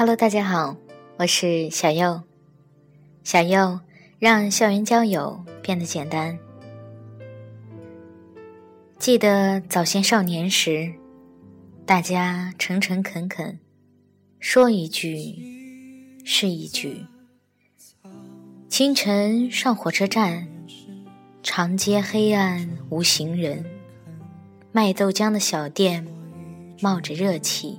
Hello，大家好，我是小右。小右让校园交友变得简单。记得早先少年时，大家诚诚恳恳，说一句是一句。清晨上火车站，长街黑暗无行人，卖豆浆的小店冒着热气。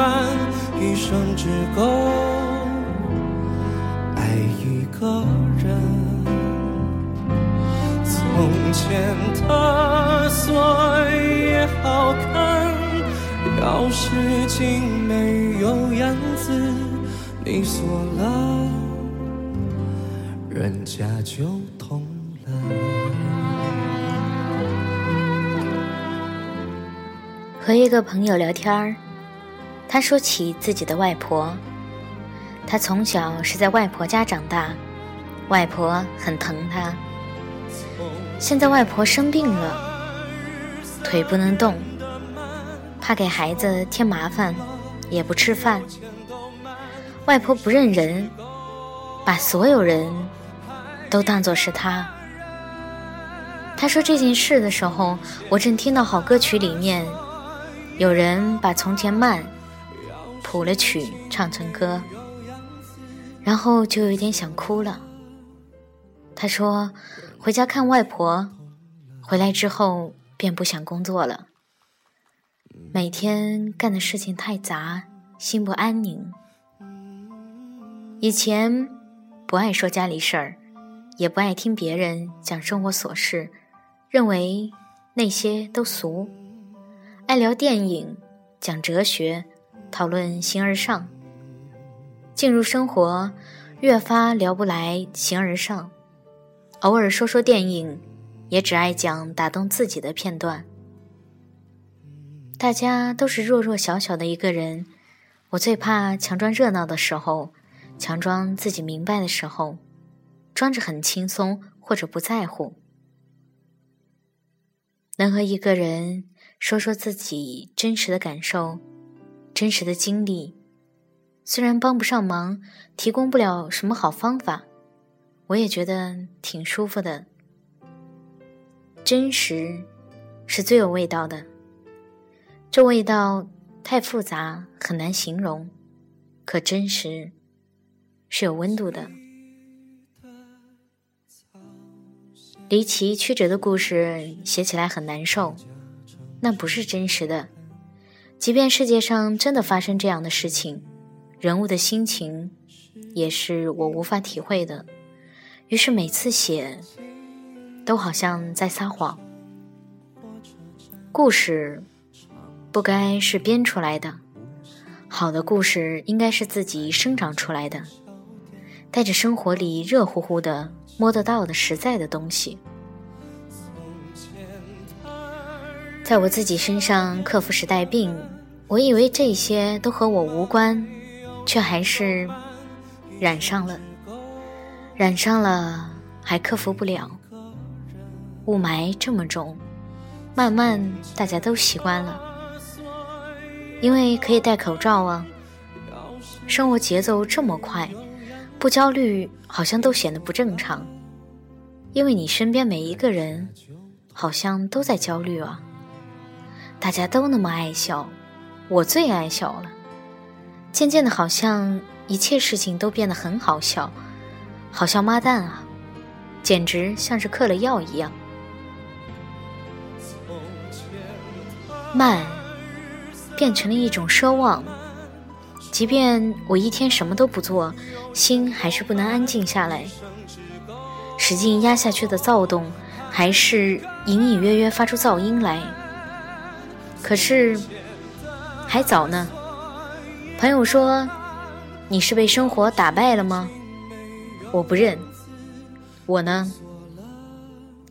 钱都慢，一生只够爱一个人。从前的锁也好看，钥匙精美有样子，你锁了，人家就懂了。和一个朋友聊天儿，他说起自己的外婆。他从小是在外婆家长大，外婆很疼他。现在外婆生病了，腿不能动，怕给孩子添麻烦，也不吃饭。外婆不认人，把所有人都当作是他。他说这件事的时候，我正听到好歌曲里面。有人把《从前慢》谱了曲，唱成歌，然后就有点想哭了。他说：“回家看外婆，回来之后便不想工作了。每天干的事情太杂，心不安宁。以前不爱说家里事儿，也不爱听别人讲生活琐事，认为那些都俗。”爱聊电影，讲哲学，讨论形而上。进入生活，越发聊不来形而上。偶尔说说电影，也只爱讲打动自己的片段。大家都是弱弱小小的一个人，我最怕强装热闹的时候，强装自己明白的时候，装着很轻松或者不在乎。能和一个人。说说自己真实的感受，真实的经历，虽然帮不上忙，提供不了什么好方法，我也觉得挺舒服的。真实是最有味道的，这味道太复杂，很难形容，可真实是有温度的。离奇曲折的故事写起来很难受。那不是真实的，即便世界上真的发生这样的事情，人物的心情也是我无法体会的。于是每次写，都好像在撒谎。故事不该是编出来的，好的故事应该是自己生长出来的，带着生活里热乎乎的、摸得到的实在的东西。在我自己身上克服时代病，我以为这些都和我无关，却还是染上了，染上了还克服不了。雾霾这么重，慢慢大家都习惯了，因为可以戴口罩啊。生活节奏这么快，不焦虑好像都显得不正常，因为你身边每一个人好像都在焦虑啊。大家都那么爱笑，我最爱笑了。渐渐的，好像一切事情都变得很好笑，好笑妈蛋啊，简直像是嗑了药一样。慢，变成了一种奢望。即便我一天什么都不做，心还是不能安静下来。使劲压下去的躁动，还是隐隐约约发出噪音来。可是，还早呢。朋友说：“你是被生活打败了吗？”我不认。我呢，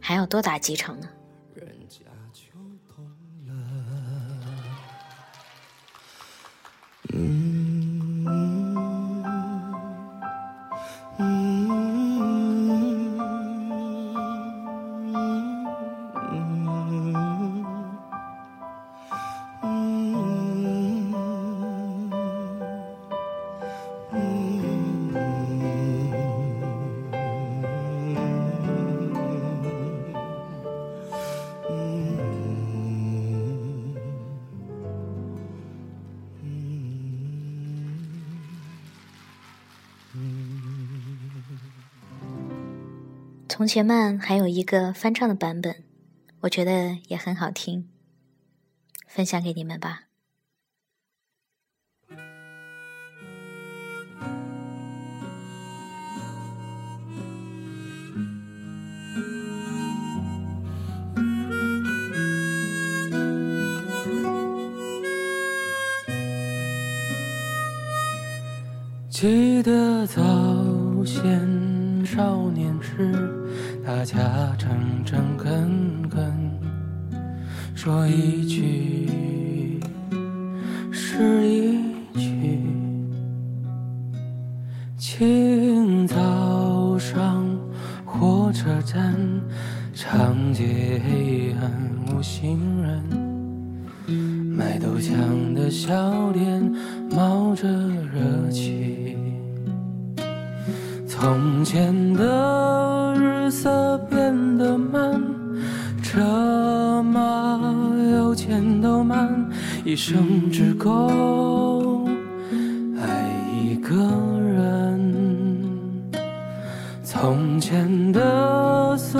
还要多打几场呢。《从前慢》还有一个翻唱的版本，我觉得也很好听，分享给你们吧。记得早先少年时。大家诚诚恳恳，说一句是一句。清早上火车站，长街黑暗无行人，卖豆浆的小店冒着热气。从前的色变得慢，车马邮件都慢，一生只够爱一个人。从前的锁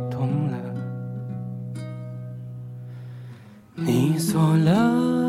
锁了。